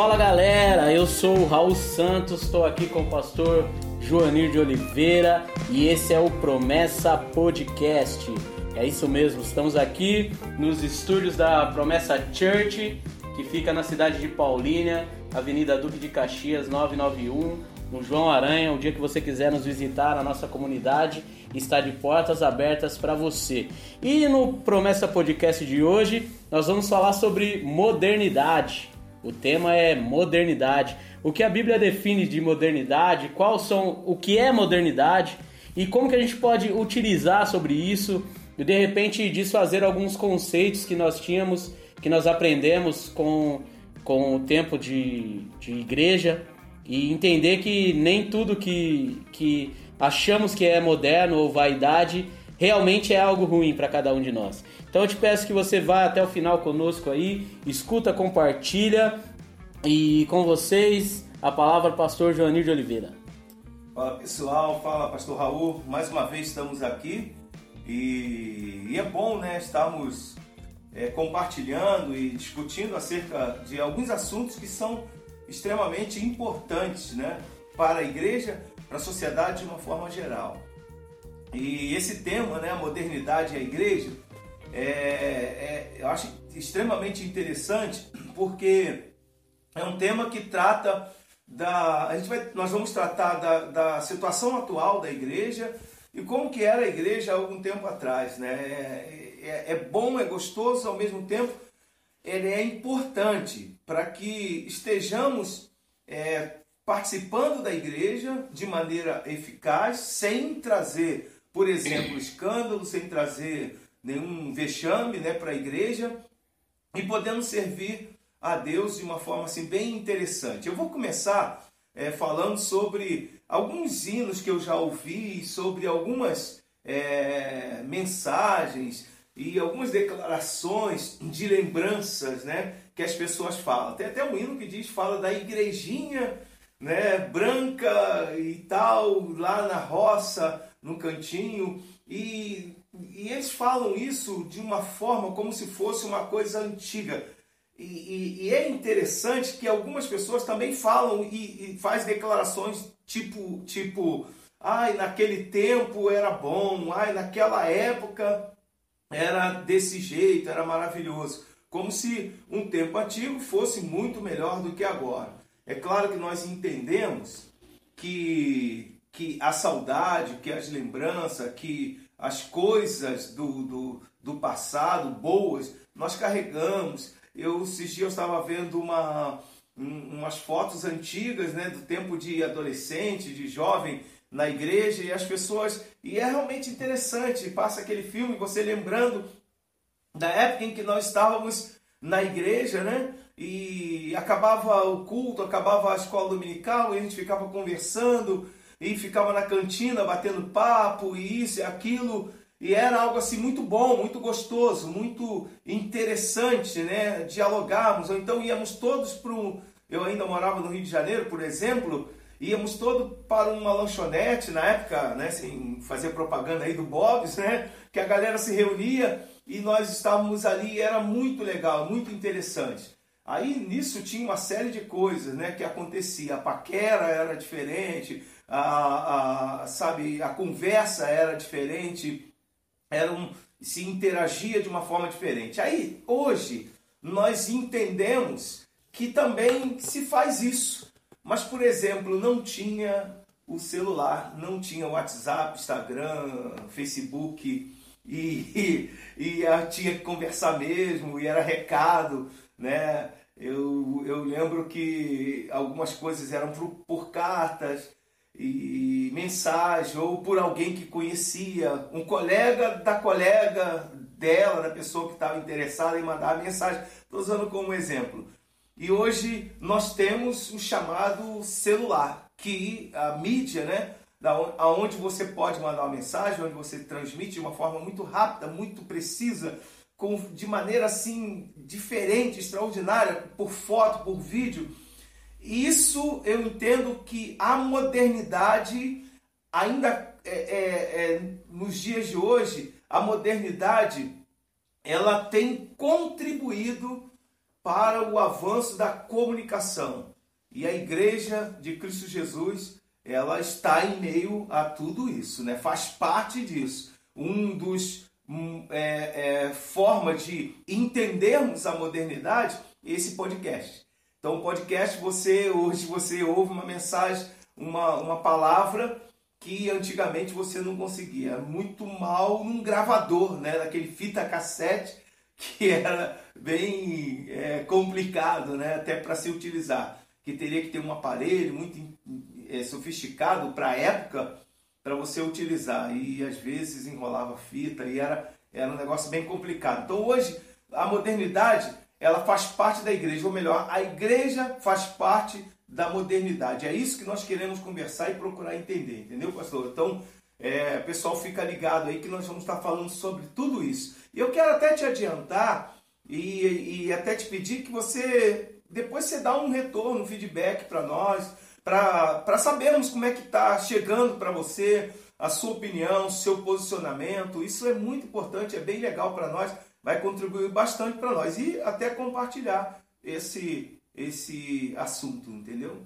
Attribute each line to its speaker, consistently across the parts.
Speaker 1: Fala galera, eu sou o Raul Santos, estou aqui com o pastor Joanir de Oliveira e esse é o Promessa Podcast. É isso mesmo, estamos aqui nos estúdios da Promessa Church, que fica na cidade de Paulínia, Avenida Duque de Caxias 991, no João Aranha. O dia que você quiser nos visitar, a nossa comunidade está de portas abertas para você. E no Promessa Podcast de hoje, nós vamos falar sobre modernidade. O tema é modernidade. O que a Bíblia define de modernidade, qual são o que é modernidade e como que a gente pode utilizar sobre isso e de repente desfazer alguns conceitos que nós tínhamos, que nós aprendemos com, com o tempo de, de igreja e entender que nem tudo que, que achamos que é moderno ou vaidade realmente é algo ruim para cada um de nós. Então eu te peço que você vá até o final conosco aí, escuta, compartilha e com vocês a palavra pastor Joanir de Oliveira.
Speaker 2: Fala pessoal, fala pastor Raul, mais uma vez estamos aqui e, e é bom né, estarmos é, compartilhando e discutindo acerca de alguns assuntos que são extremamente importantes né, para a igreja, para a sociedade de uma forma geral. E esse tema, né, a modernidade e a igreja, é, é, eu acho extremamente interessante porque é um tema que trata da. A gente vai, nós vamos tratar da, da situação atual da igreja e como que era a igreja há algum tempo atrás. Né? É, é, é bom, é gostoso, ao mesmo tempo ele é importante para que estejamos é, participando da igreja de maneira eficaz, sem trazer, por exemplo, escândalo, sem trazer nenhum vexame né, para a igreja e podendo servir a Deus de uma forma assim bem interessante. Eu vou começar é, falando sobre alguns hinos que eu já ouvi, sobre algumas é, mensagens e algumas declarações de lembranças, né, que as pessoas falam. Tem até um hino que diz fala da igrejinha, né, branca e tal, lá na roça, no cantinho, e e eles falam isso de uma forma como se fosse uma coisa antiga. E, e, e é interessante que algumas pessoas também falam e, e faz declarações tipo, tipo, ai, naquele tempo era bom, ai, naquela época era desse jeito, era maravilhoso. Como se um tempo antigo fosse muito melhor do que agora. É claro que nós entendemos que, que a saudade, que as lembranças, que as coisas do, do, do passado, boas, nós carregamos. Eu, esses dias eu estava vendo uma, um, umas fotos antigas né, do tempo de adolescente, de jovem na igreja, e as pessoas. E é realmente interessante, passa aquele filme, você lembrando da época em que nós estávamos na igreja, né? E acabava o culto, acabava a escola dominical, e a gente ficava conversando e ficava na cantina batendo papo e isso e aquilo. E era algo assim muito bom, muito gostoso, muito interessante, né? Dialogarmos. Ou então íamos todos para um. Eu ainda morava no Rio de Janeiro, por exemplo, íamos todos para uma lanchonete na época, né? Sem fazer propaganda aí do Bob's, né? Que a galera se reunia e nós estávamos ali era muito legal, muito interessante. Aí nisso tinha uma série de coisas né, que acontecia. A paquera era diferente, a, a, sabe, a conversa era diferente, era um, se interagia de uma forma diferente. Aí, hoje, nós entendemos que também se faz isso. Mas, por exemplo, não tinha o celular, não tinha WhatsApp, Instagram, Facebook, e, e, e tinha que conversar mesmo, e era recado, né? Eu, eu lembro que algumas coisas eram por, por cartas, e mensagem ou por alguém que conhecia, um colega da colega dela, da pessoa que estava interessada em mandar a mensagem. Estou usando como exemplo. E hoje nós temos o chamado celular, que a mídia, né, aonde você pode mandar uma mensagem, onde você transmite de uma forma muito rápida, muito precisa, com, de maneira assim diferente, extraordinária, por foto, por vídeo isso eu entendo que a modernidade, ainda é, é, é, nos dias de hoje, a modernidade ela tem contribuído para o avanço da comunicação. E a igreja de Cristo Jesus, ela está em meio a tudo isso, né? faz parte disso. Um dos um, é, forma de entendermos a modernidade, esse podcast. Então, o podcast, você hoje você ouve uma mensagem, uma, uma palavra que antigamente você não conseguia. Muito mal num gravador, né? Daquele fita cassete que era bem é, complicado, né? Até para se utilizar. Que teria que ter um aparelho muito é, sofisticado para a época para você utilizar. E às vezes enrolava fita e era, era um negócio bem complicado. Então hoje a modernidade ela faz parte da igreja, ou melhor, a igreja faz parte da modernidade. É isso que nós queremos conversar e procurar entender, entendeu, pastor? Então, é, pessoal, fica ligado aí que nós vamos estar falando sobre tudo isso. E eu quero até te adiantar e, e até te pedir que você depois você dá um retorno, um feedback para nós, para sabermos como é que está chegando para você a sua opinião, seu posicionamento. Isso é muito importante, é bem legal para nós, vai contribuir bastante para nós e até compartilhar esse, esse assunto, entendeu?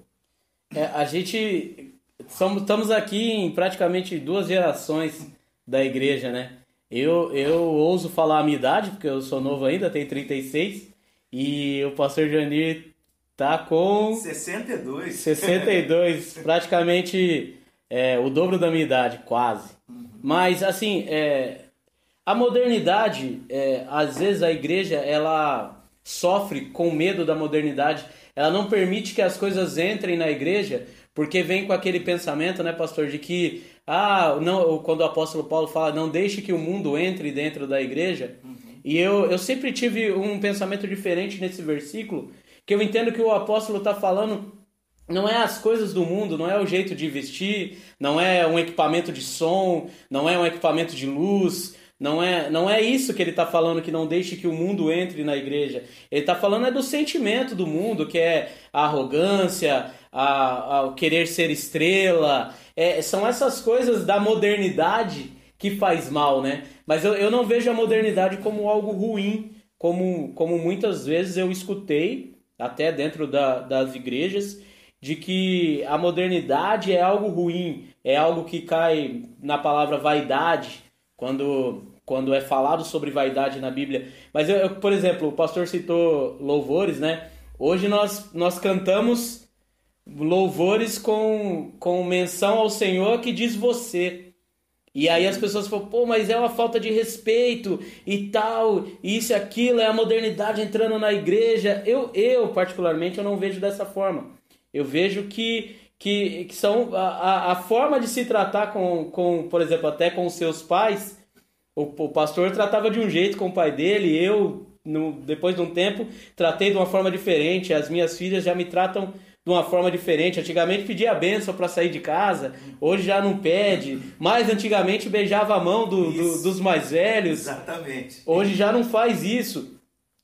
Speaker 1: É, a gente somos, estamos aqui em praticamente duas gerações da igreja, né? Eu, eu ouso falar a minha idade, porque eu sou novo ainda, tenho 36, e o pastor Janir tá com...
Speaker 2: 62.
Speaker 1: 62, praticamente é, o dobro da minha idade, quase. Uhum. Mas, assim, é, a modernidade, é, às vezes a igreja, ela sofre com medo da modernidade, ela não permite que as coisas entrem na igreja, porque vem com aquele pensamento, né, pastor, de que ah, não, quando o apóstolo Paulo fala, não deixe que o mundo entre dentro da igreja. Uhum. E eu, eu sempre tive um pensamento diferente nesse versículo, que eu entendo que o apóstolo está falando não é as coisas do mundo, não é o jeito de vestir, não é um equipamento de som, não é um equipamento de luz, não é, não é isso que ele está falando, que não deixe que o mundo entre na igreja. Ele está falando é do sentimento do mundo, que é a arrogância, a, a querer ser estrela. É, são essas coisas da modernidade que faz mal, né? Mas eu, eu não vejo a modernidade como algo ruim, como, como muitas vezes eu escutei, até dentro da, das igrejas, de que a modernidade é algo ruim, é algo que cai na palavra vaidade, quando, quando é falado sobre vaidade na Bíblia. Mas, eu, eu, por exemplo, o pastor citou louvores, né? Hoje nós, nós cantamos louvores com, com menção ao Senhor que diz você. E aí as pessoas falam, pô, mas é uma falta de respeito e tal, isso e aquilo, é a modernidade entrando na igreja. Eu, eu particularmente, eu não vejo dessa forma. Eu vejo que que, que são a, a forma de se tratar com, com, por exemplo, até com os seus pais. O, o pastor tratava de um jeito com o pai dele, eu, no, depois de um tempo, tratei de uma forma diferente. As minhas filhas já me tratam de uma forma diferente. Antigamente pedia a benção para sair de casa, hoje já não pede. Mas antigamente beijava a mão do, do, dos mais velhos.
Speaker 2: Exatamente.
Speaker 1: Hoje já não faz isso.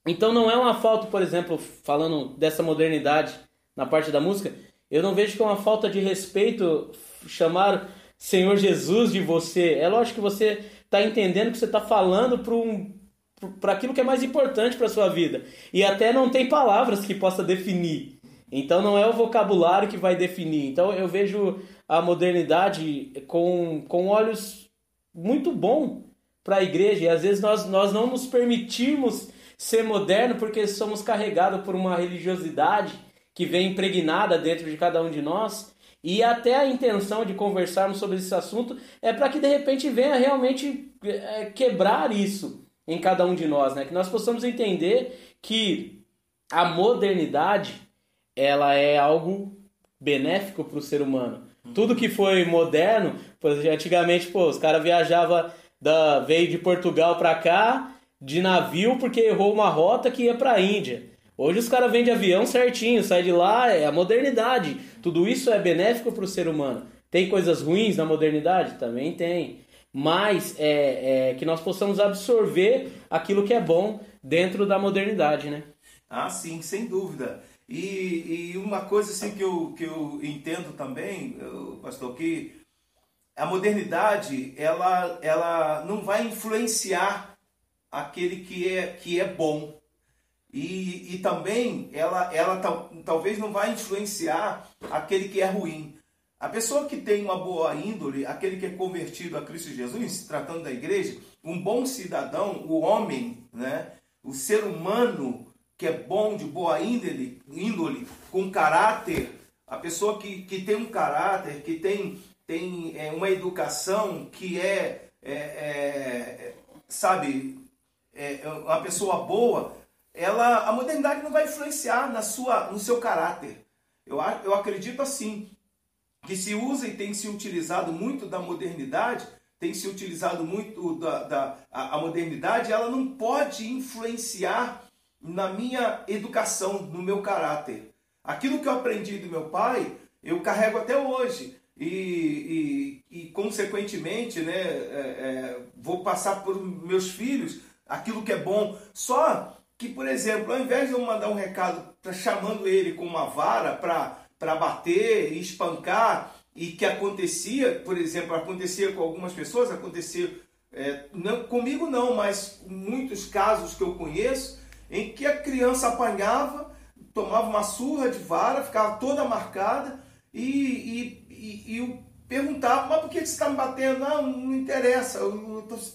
Speaker 1: Então não é uma falta, por exemplo, falando dessa modernidade na parte da música, eu não vejo que é uma falta de respeito chamar Senhor Jesus de você. É lógico que você está entendendo que você está falando para um, para aquilo que é mais importante para sua vida. E até não tem palavras que possa definir. Então não é o vocabulário que vai definir. Então eu vejo a modernidade com, com olhos muito bom para a igreja. E às vezes nós, nós não nos permitimos ser moderno porque somos carregados por uma religiosidade que vem impregnada dentro de cada um de nós. E até a intenção de conversarmos sobre esse assunto é para que de repente venha realmente é, quebrar isso em cada um de nós, né? Que nós possamos entender que a modernidade ela é algo benéfico para o ser humano. Tudo que foi moderno, antigamente, pô, os caras viajavam da veio de Portugal para cá de navio porque errou uma rota que ia para a Índia. Hoje os caras vêm de avião certinho, sai de lá, é a modernidade. Tudo isso é benéfico para o ser humano. Tem coisas ruins na modernidade? Também tem. Mas é, é, que nós possamos absorver aquilo que é bom dentro da modernidade, né?
Speaker 2: Ah, sim, sem dúvida. E, e uma coisa assim que eu, que eu entendo também, pastor, que a modernidade ela, ela não vai influenciar aquele que é, que é bom e, e também ela, ela tal, talvez não vai influenciar aquele que é ruim. A pessoa que tem uma boa índole, aquele que é convertido a Cristo Jesus, tratando da igreja, um bom cidadão, o homem, né, o ser humano que é bom, de boa índole, índole com caráter, a pessoa que, que tem um caráter, que tem, tem é, uma educação, que é, é, é sabe, é, é uma pessoa boa, ela, a modernidade não vai influenciar na sua, no seu caráter. Eu, eu acredito assim, que se usa e tem se utilizado muito da modernidade, tem se utilizado muito da, da a, a modernidade, ela não pode influenciar na minha educação, no meu caráter. Aquilo que eu aprendi do meu pai, eu carrego até hoje. E, e, e consequentemente, né, é, é, vou passar por meus filhos aquilo que é bom. Só que, por exemplo, ao invés de eu mandar um recado chamando ele com uma vara para bater e espancar, e que acontecia, por exemplo, acontecia com algumas pessoas, acontecia é, não, comigo não, mas muitos casos que eu conheço, em que a criança apanhava, tomava uma surra de vara, ficava toda marcada, e, e, e, e eu perguntava, mas por que você está me batendo? Não, não interessa,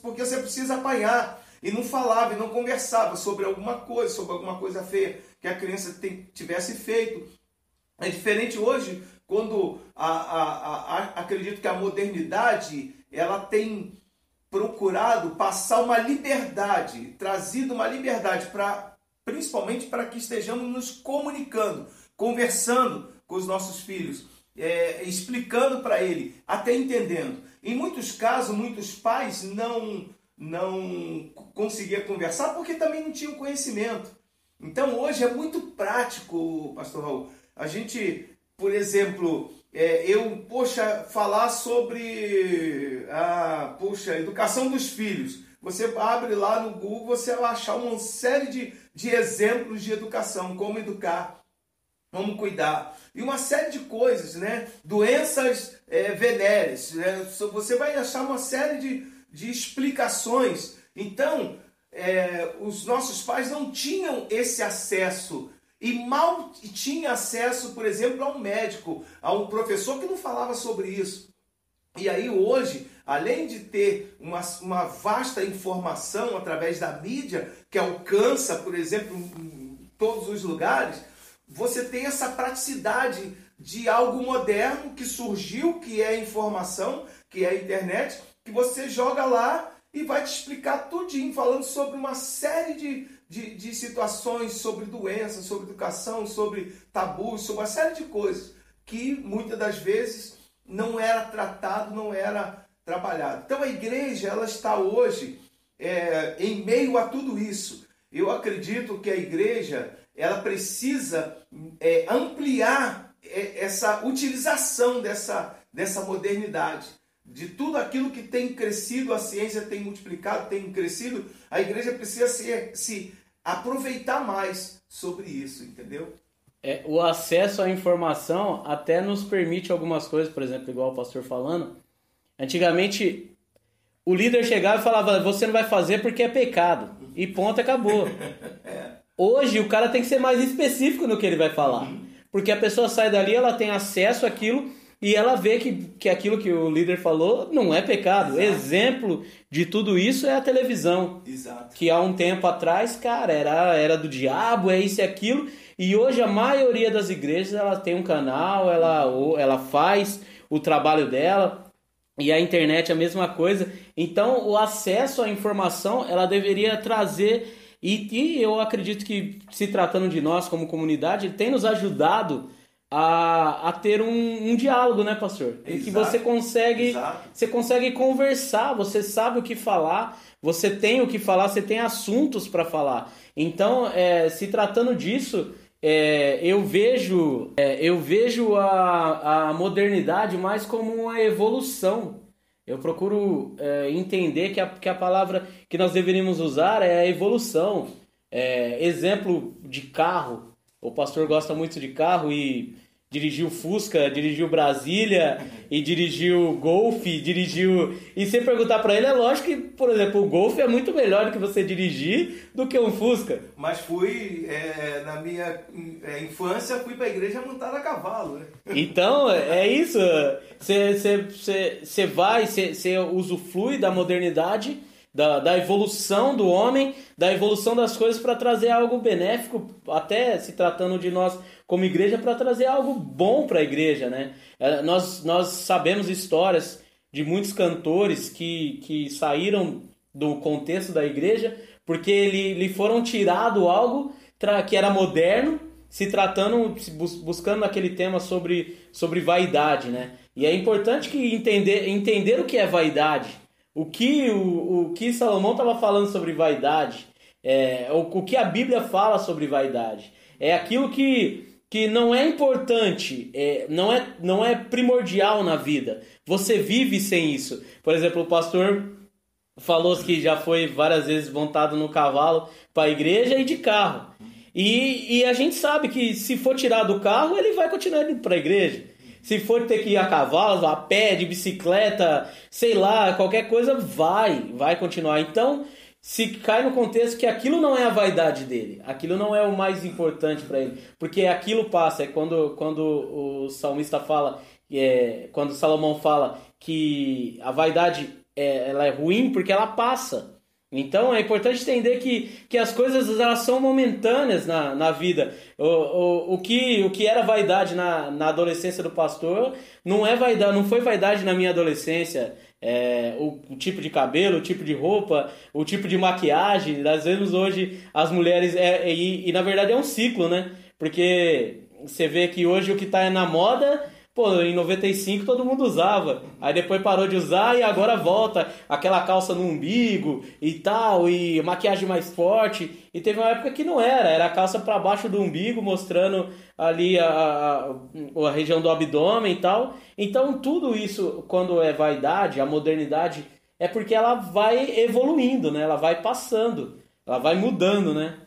Speaker 2: porque você precisa apanhar e não falava e não conversava sobre alguma coisa, sobre alguma coisa feia que a criança tivesse feito. É diferente hoje, quando a, a, a, acredito que a modernidade ela tem procurado passar uma liberdade, trazido uma liberdade para principalmente para que estejamos nos comunicando, conversando com os nossos filhos, é, explicando para ele, até entendendo. Em muitos casos, muitos pais não não conseguia conversar porque também não tinham conhecimento. Então hoje é muito prático, pastor Raul. A gente, por exemplo, é, eu, poxa, falar sobre a, poxa, educação dos filhos. Você abre lá no Google, você vai achar uma série de, de exemplos de educação, como educar, como cuidar. E uma série de coisas, né? Doenças é, venéreas. Né? Você vai achar uma série de, de explicações. Então, é, os nossos pais não tinham esse acesso e mal tinha acesso, por exemplo, a um médico, a um professor que não falava sobre isso. E aí hoje, além de ter uma, uma vasta informação através da mídia, que alcança, por exemplo, em todos os lugares, você tem essa praticidade de algo moderno que surgiu, que é a informação, que é a internet, que você joga lá e vai te explicar tudinho, falando sobre uma série de, de, de situações, sobre doenças, sobre educação, sobre tabus, sobre uma série de coisas que muitas das vezes não era tratado, não era trabalhado. Então a igreja ela está hoje é, em meio a tudo isso. Eu acredito que a igreja ela precisa é, ampliar é, essa utilização dessa, dessa modernidade de tudo aquilo que tem crescido, a ciência tem multiplicado, tem crescido, a igreja precisa se, se aproveitar mais sobre isso, entendeu?
Speaker 1: É, o acesso à informação até nos permite algumas coisas, por exemplo, igual o pastor falando. Antigamente, o líder chegava e falava: Você não vai fazer porque é pecado. E ponto, acabou. Hoje, o cara tem que ser mais específico no que ele vai falar. Uhum. Porque a pessoa sai dali, ela tem acesso àquilo e ela vê que, que aquilo que o líder falou não é pecado. Exato. Exemplo de tudo isso é a televisão.
Speaker 2: Exato.
Speaker 1: Que há um tempo atrás, cara, era, era do diabo, é isso e aquilo. E hoje a maioria das igrejas ela tem um canal, ela, ela faz o trabalho dela. E a internet é a mesma coisa. Então, o acesso à informação, ela deveria trazer. E, e eu acredito que, se tratando de nós como comunidade, ele tem nos ajudado a, a ter um, um diálogo, né, pastor? Em que você consegue, Exato. você consegue conversar, você sabe o que falar, você tem o que falar, você tem assuntos para falar. Então, é, se tratando disso, é, eu vejo, é, eu vejo a, a modernidade mais como uma evolução. Eu procuro é, entender que a, que a palavra que nós deveríamos usar é a evolução. É, exemplo de carro. O pastor gosta muito de carro e dirigiu Fusca, dirigiu Brasília e dirigiu Golf, dirigiu. E você perguntar para ele, é lógico que, por exemplo, o Golf é muito melhor do que você dirigir do que um Fusca.
Speaker 2: Mas fui, é, na minha é, infância, fui para a igreja montada a cavalo, né?
Speaker 1: Então, é isso. Você, vai, você usufrui da modernidade da, da evolução do homem, da evolução das coisas para trazer algo benéfico, até se tratando de nós como igreja, para trazer algo bom para a igreja, né? É, nós, nós sabemos histórias de muitos cantores que, que saíram do contexto da igreja porque lhe, lhe foram tirado algo que era moderno, se tratando, buscando aquele tema sobre, sobre vaidade, né? E é importante que entender, entender o que é vaidade o que, o, o que Salomão estava falando sobre vaidade, é, o, o que a Bíblia fala sobre vaidade, é aquilo que, que não é importante, é, não, é, não é primordial na vida. Você vive sem isso. Por exemplo, o pastor falou que já foi várias vezes montado no cavalo para a igreja e de carro. E, e a gente sabe que se for tirar do carro, ele vai continuar indo para a igreja. Se for ter que ir a cavalo, a pé, de bicicleta, sei lá, qualquer coisa, vai, vai continuar. Então, se cai no contexto que aquilo não é a vaidade dele, aquilo não é o mais importante para ele, porque aquilo passa. É quando, quando o salmista fala, é, quando Salomão fala que a vaidade é, ela é ruim porque ela passa. Então é importante entender que, que as coisas elas são momentâneas na, na vida. O, o, o, que, o que era vaidade na, na adolescência do pastor não é vaidade, não foi vaidade na minha adolescência. É, o, o, tipo de cabelo, o tipo de roupa, o tipo de maquiagem. Às vezes hoje as mulheres. É, e, e na verdade é um ciclo, né? Porque você vê que hoje o que está na moda Pô, em 95 todo mundo usava. Aí depois parou de usar e agora volta aquela calça no umbigo e tal, e maquiagem mais forte. E teve uma época que não era, era a calça para baixo do umbigo, mostrando ali a, a, a, região do abdômen e tal. Então tudo isso, quando é vaidade, a modernidade, é porque ela vai evoluindo, né? Ela vai passando, ela vai mudando, né?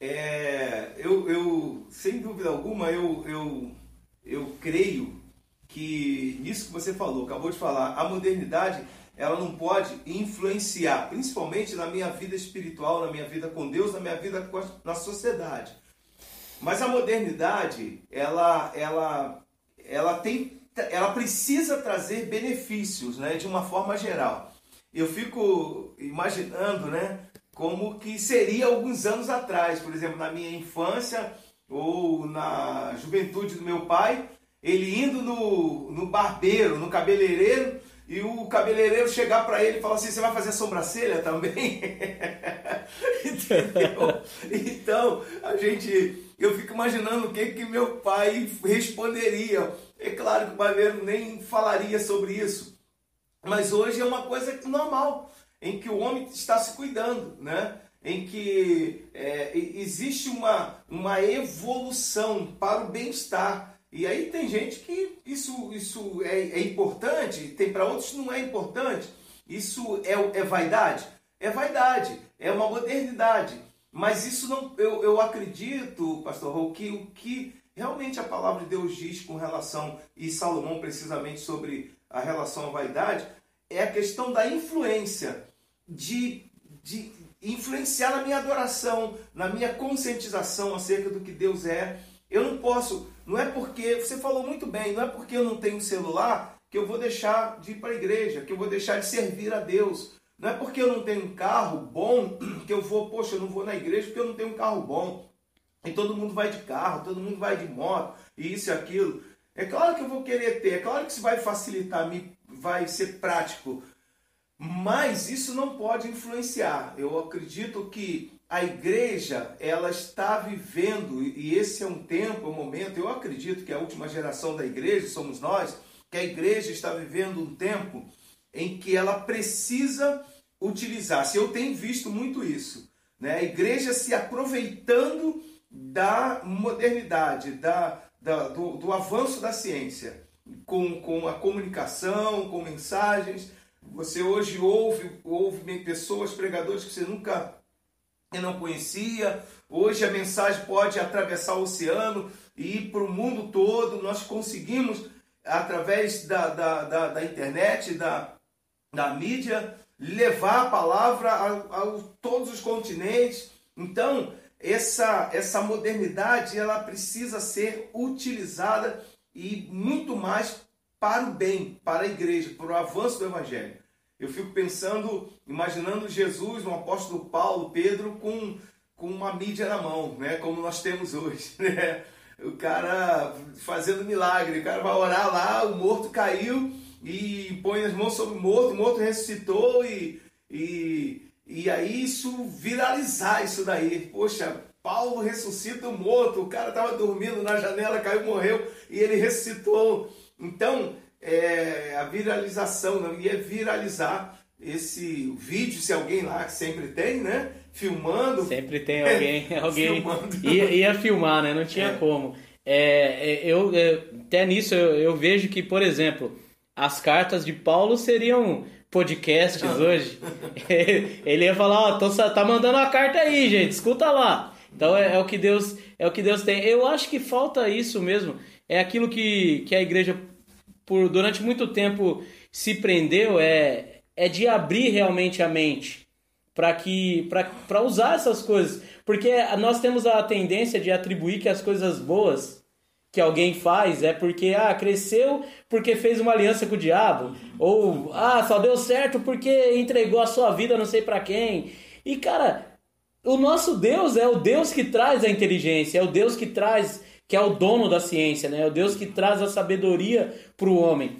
Speaker 2: É, eu, eu sem dúvida alguma, eu, eu eu creio que nisso que você falou, acabou de falar, a modernidade ela não pode influenciar, principalmente na minha vida espiritual, na minha vida com Deus, na minha vida na sociedade. Mas a modernidade, ela, ela, ela tem, ela precisa trazer benefícios, né, de uma forma geral. Eu fico imaginando, né, como que seria alguns anos atrás, por exemplo, na minha infância, ou na juventude do meu pai, ele indo no, no barbeiro, no cabeleireiro, e o cabeleireiro chegar para ele e falar assim: Você vai fazer sobrancelha também? Entendeu? Então, a gente. Eu fico imaginando o que, que meu pai responderia. É claro que o barbeiro nem falaria sobre isso. Mas hoje é uma coisa normal, em que o homem está se cuidando, né? Em que é, existe uma, uma evolução para o bem-estar. E aí tem gente que isso, isso é, é importante, tem para outros não é importante. Isso é, é vaidade? É vaidade, é uma modernidade. Mas isso não, eu, eu acredito, pastor Raul, que o que realmente a palavra de Deus diz com relação, e Salomão precisamente sobre a relação à vaidade, é a questão da influência de, de influenciar na minha adoração, na minha conscientização acerca do que Deus é. Eu não posso, não é porque, você falou muito bem, não é porque eu não tenho celular que eu vou deixar de ir para a igreja, que eu vou deixar de servir a Deus. Não é porque eu não tenho um carro bom que eu vou, poxa, eu não vou na igreja porque eu não tenho um carro bom. E todo mundo vai de carro, todo mundo vai de moto, e isso e aquilo. É claro que eu vou querer ter, é claro que isso vai facilitar, vai ser prático mas isso não pode influenciar. Eu acredito que a igreja ela está vivendo e esse é um tempo, é um momento. Eu acredito que a última geração da igreja somos nós, que a igreja está vivendo um tempo em que ela precisa utilizar. Se eu tenho visto muito isso, né? A igreja se aproveitando da modernidade, da, da do, do avanço da ciência, com, com a comunicação, com mensagens você hoje ouve, ouve pessoas, pregadores que você nunca não conhecia, Hoje a mensagem pode atravessar o oceano e ir para o mundo todo. Nós conseguimos, através da, da, da, da internet, da, da mídia, levar a palavra a, a, todos os continentes. Então, essa, essa modernidade ela precisa ser utilizada e muito mais para o bem, para a igreja, para o avanço do evangelho. Eu fico pensando, imaginando Jesus, o apóstolo Paulo, Pedro, com, com uma mídia na mão, né? como nós temos hoje. Né? O cara fazendo milagre, o cara vai orar lá, o morto caiu e põe as mãos sobre o morto, o morto ressuscitou e, e, e aí isso viralizar isso daí. Poxa, Paulo ressuscita o morto, o cara estava dormindo na janela, caiu, morreu e ele ressuscitou. Então, é, a viralização, não ia viralizar esse vídeo, se alguém lá que sempre tem, né? Filmando.
Speaker 1: Sempre tem alguém, alguém ia, ia, filmar, né? Não tinha é. como. É, é eu, é, até nisso eu, eu, vejo que, por exemplo, as cartas de Paulo seriam podcasts hoje. Ele ia falar, ó, oh, tá mandando uma carta aí, gente, escuta lá. Então é, é, o que Deus é o que Deus tem. Eu acho que falta isso mesmo. É aquilo que, que a igreja por durante muito tempo se prendeu é, é de abrir realmente a mente para que para usar essas coisas, porque nós temos a tendência de atribuir que as coisas boas que alguém faz é porque ah, cresceu porque fez uma aliança com o diabo, ou ah, só deu certo porque entregou a sua vida não sei para quem. E cara, o nosso Deus é o Deus que traz a inteligência, é o Deus que traz que é o dono da ciência, né? É o Deus que traz a sabedoria para o homem.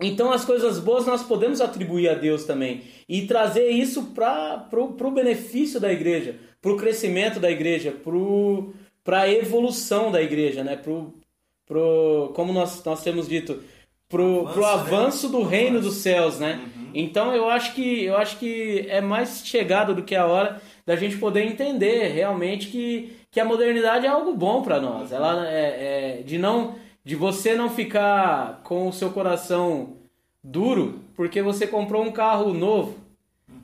Speaker 1: Então as coisas boas nós podemos atribuir a Deus também e trazer isso para o benefício da igreja, para o crescimento da igreja, para a evolução da igreja, né? Pro, pro, como nós, nós temos dito, para o avanço, avanço do reino dos céus, né? Uhum. Então eu acho que eu acho que é mais chegado do que a hora da gente poder entender realmente que que a modernidade é algo bom para nós. Ela é, é, de não de você não ficar com o seu coração duro porque você comprou um carro novo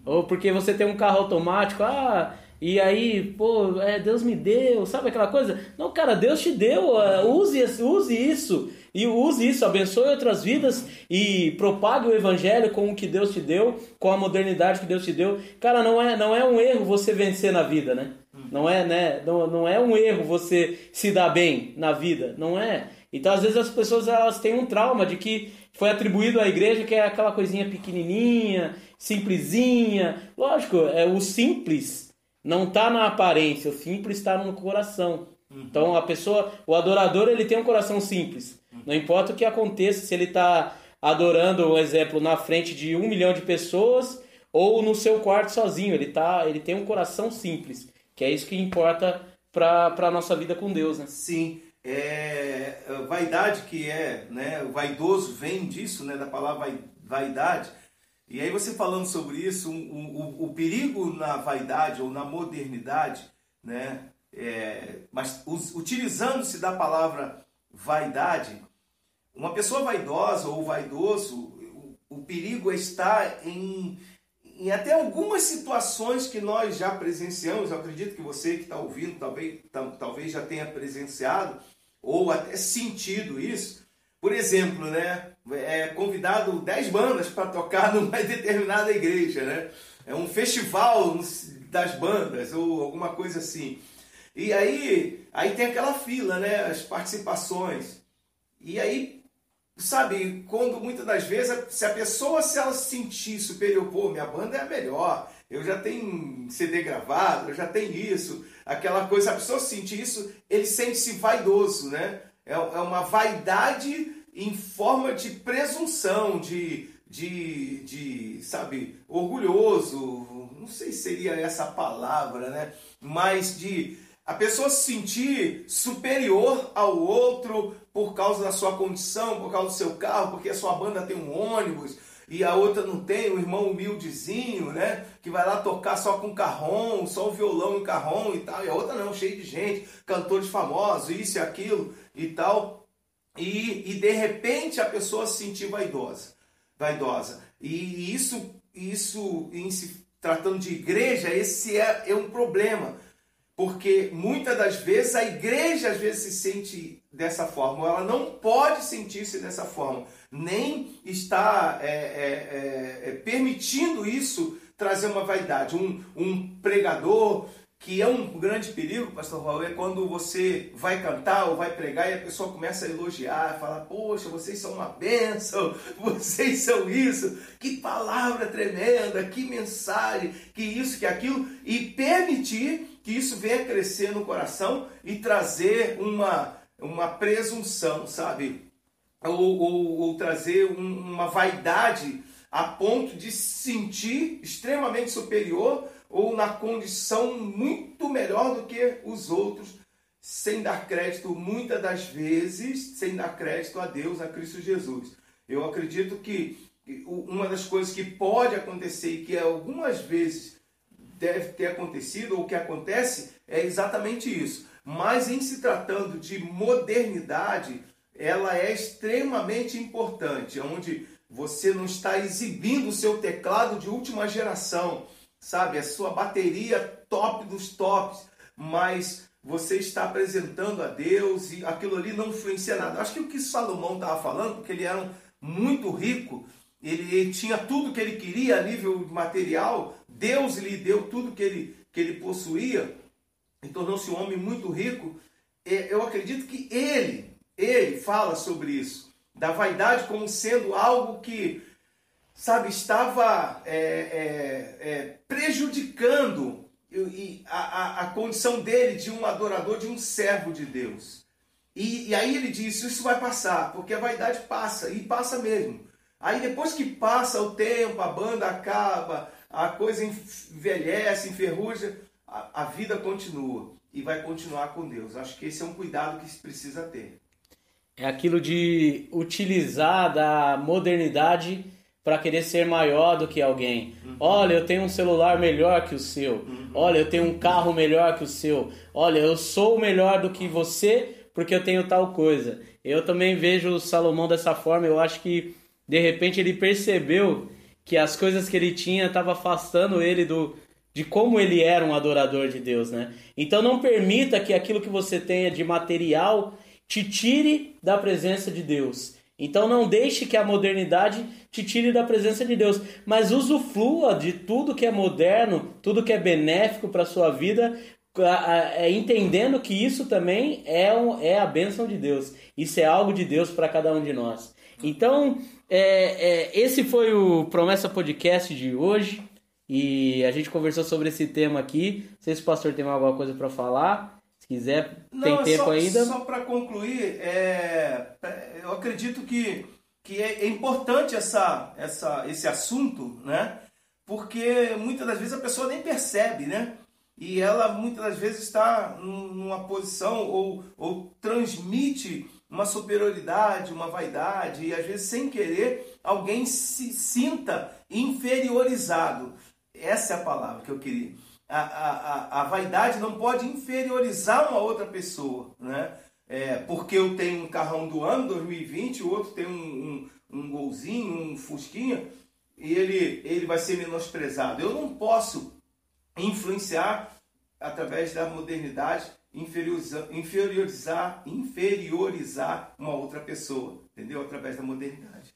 Speaker 1: ou porque você tem um carro automático. Ah, e aí, pô, é, Deus me deu, sabe aquela coisa? Não, cara, Deus te deu, use, use isso. E use isso, abençoe outras vidas e propague o evangelho com o que Deus te deu, com a modernidade que Deus te deu. Cara, não é, não é um erro você vencer na vida, né? Não é, né? Não, não é um erro você se dar bem na vida, não é? Então, às vezes as pessoas elas têm um trauma de que foi atribuído à igreja que é aquela coisinha pequenininha, simplesinha. Lógico, é o simples não está na aparência, o simples está no coração. Uhum. Então a pessoa, o adorador, ele tem um coração simples. Uhum. Não importa o que aconteça, se ele está adorando, um exemplo, na frente de um milhão de pessoas ou no seu quarto sozinho, ele tá, ele tem um coração simples, que é isso que importa para a nossa vida com Deus, né?
Speaker 2: Sim. É, vaidade que é, né, o vaidoso vem disso, né, da palavra vaidade e aí você falando sobre isso, o, o, o perigo na vaidade ou na modernidade, né? É, mas utilizando-se da palavra vaidade, uma pessoa vaidosa ou vaidoso, o, o perigo está em, em até algumas situações que nós já presenciamos. Acredito que você que está ouvindo talvez, talvez já tenha presenciado ou até sentido isso. Por exemplo, né? é convidado 10 bandas para tocar numa determinada igreja, né? É um festival das bandas ou alguma coisa assim. E aí, aí tem aquela fila, né? As participações. E aí, sabe, quando muitas das vezes, se a pessoa se ela se sentir superior, pô, minha banda é a melhor, eu já tenho CD gravado, eu já tenho isso, aquela coisa, a pessoa sentir isso, ele sente-se vaidoso, né? É, é uma vaidade em forma de presunção, de, de, de, sabe, orgulhoso, não sei se seria essa palavra, né? Mas de a pessoa se sentir superior ao outro por causa da sua condição, por causa do seu carro, porque a sua banda tem um ônibus e a outra não tem, um irmão humildezinho, né? Que vai lá tocar só com carrom, só o violão e carrom e tal, e a outra não, cheio de gente, cantores famosos, isso e aquilo e tal e, e de repente a pessoa se sentir vaidosa, vaidosa. E isso, isso em se tratando de igreja, esse é, é um problema. Porque muitas das vezes a igreja às vezes se sente dessa forma, ela não pode sentir-se dessa forma, nem está é, é, é, é permitindo isso trazer uma vaidade. Um, um pregador que é um grande perigo, pastor Raul, é quando você vai cantar ou vai pregar e a pessoa começa a elogiar, falar, poxa, vocês são uma bênção, vocês são isso, que palavra tremenda, que mensagem, que isso, que aquilo, e permitir que isso venha crescer no coração e trazer uma, uma presunção, sabe? Ou, ou, ou trazer um, uma vaidade a ponto de se sentir extremamente superior ou na condição muito melhor do que os outros, sem dar crédito, muitas das vezes, sem dar crédito a Deus, a Cristo Jesus. Eu acredito que uma das coisas que pode acontecer e que algumas vezes deve ter acontecido ou que acontece é exatamente isso. Mas em se tratando de modernidade, ela é extremamente importante, onde você não está exibindo o seu teclado de última geração, sabe? A sua bateria top dos tops, mas você está apresentando a Deus e aquilo ali não influencia nada. Acho que o que Salomão estava falando, porque ele era muito rico, ele tinha tudo que ele queria a nível material, Deus lhe deu tudo que ele, que ele possuía, e tornou-se um homem muito rico. Eu acredito que ele, ele fala sobre isso, da vaidade como sendo algo que sabe, estava é, é, é, prejudicando a, a, a, condição dele de um adorador, de um servo de Deus. E, e aí ele disse: Isso vai passar, porque a vaidade passa, e passa mesmo. Aí depois que passa o tempo, a banda acaba, a coisa envelhece, enferruja, a, a vida continua e vai continuar com Deus. Acho que esse é um cuidado que se precisa ter.
Speaker 1: É aquilo de utilizar da modernidade para querer ser maior do que alguém. Uhum. Olha, eu tenho um celular melhor que o seu. Uhum. Olha, eu tenho um carro melhor que o seu. Olha, eu sou melhor do que você porque eu tenho tal coisa. Eu também vejo o Salomão dessa forma. Eu acho que de repente ele percebeu que as coisas que ele tinha estavam afastando ele do de como ele era um adorador de Deus, né? Então não permita que aquilo que você tenha de material te tire da presença de Deus. Então não deixe que a modernidade te tire da presença de Deus, mas usufrua de tudo que é moderno, tudo que é benéfico para a sua vida, é, entendendo que isso também é, é a bênção de Deus. Isso é algo de Deus para cada um de nós. Então, é, é, esse foi o Promessa Podcast de hoje. E a gente conversou sobre esse tema aqui. Não sei se o pastor tem alguma coisa para falar. Se quiser, Não, tem tempo
Speaker 2: só,
Speaker 1: ainda.
Speaker 2: Só para concluir, é, eu acredito que, que é, é importante essa, essa, esse assunto, né? Porque muitas das vezes a pessoa nem percebe, né? E ela muitas das vezes está numa posição ou, ou transmite uma superioridade, uma vaidade, e às vezes sem querer alguém se sinta inferiorizado. Essa é a palavra que eu queria a, a, a vaidade não pode inferiorizar uma outra pessoa, né? É, porque eu tenho um carrão do ano, 2020, o outro tem um, um, um golzinho, um fusquinha, e ele, ele vai ser menosprezado. Eu não posso influenciar através da modernidade, inferiorizar, inferiorizar, inferiorizar uma outra pessoa, entendeu? Através da modernidade.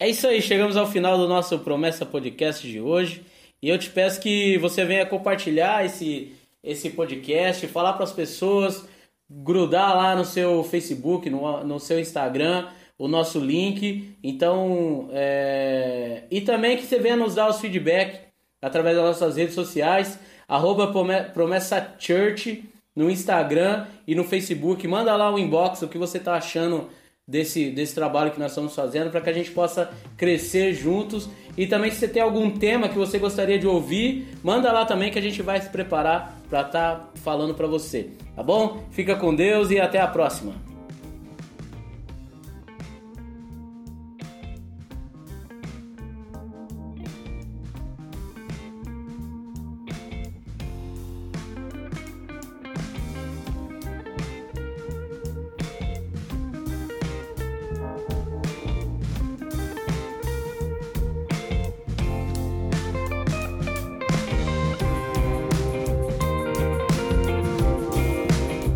Speaker 1: É isso aí, chegamos ao final do nosso Promessa Podcast de hoje. E eu te peço que você venha compartilhar esse, esse podcast, falar para as pessoas, grudar lá no seu Facebook, no, no seu Instagram, o nosso link. Então, é... e também que você venha nos dar os feedback através das nossas redes sociais, arroba Promessa Church no Instagram e no Facebook. Manda lá o inbox o que você está achando desse, desse trabalho que nós estamos fazendo para que a gente possa crescer juntos. E também se você tem algum tema que você gostaria de ouvir, manda lá também que a gente vai se preparar para estar tá falando para você, tá bom? Fica com Deus e até a próxima.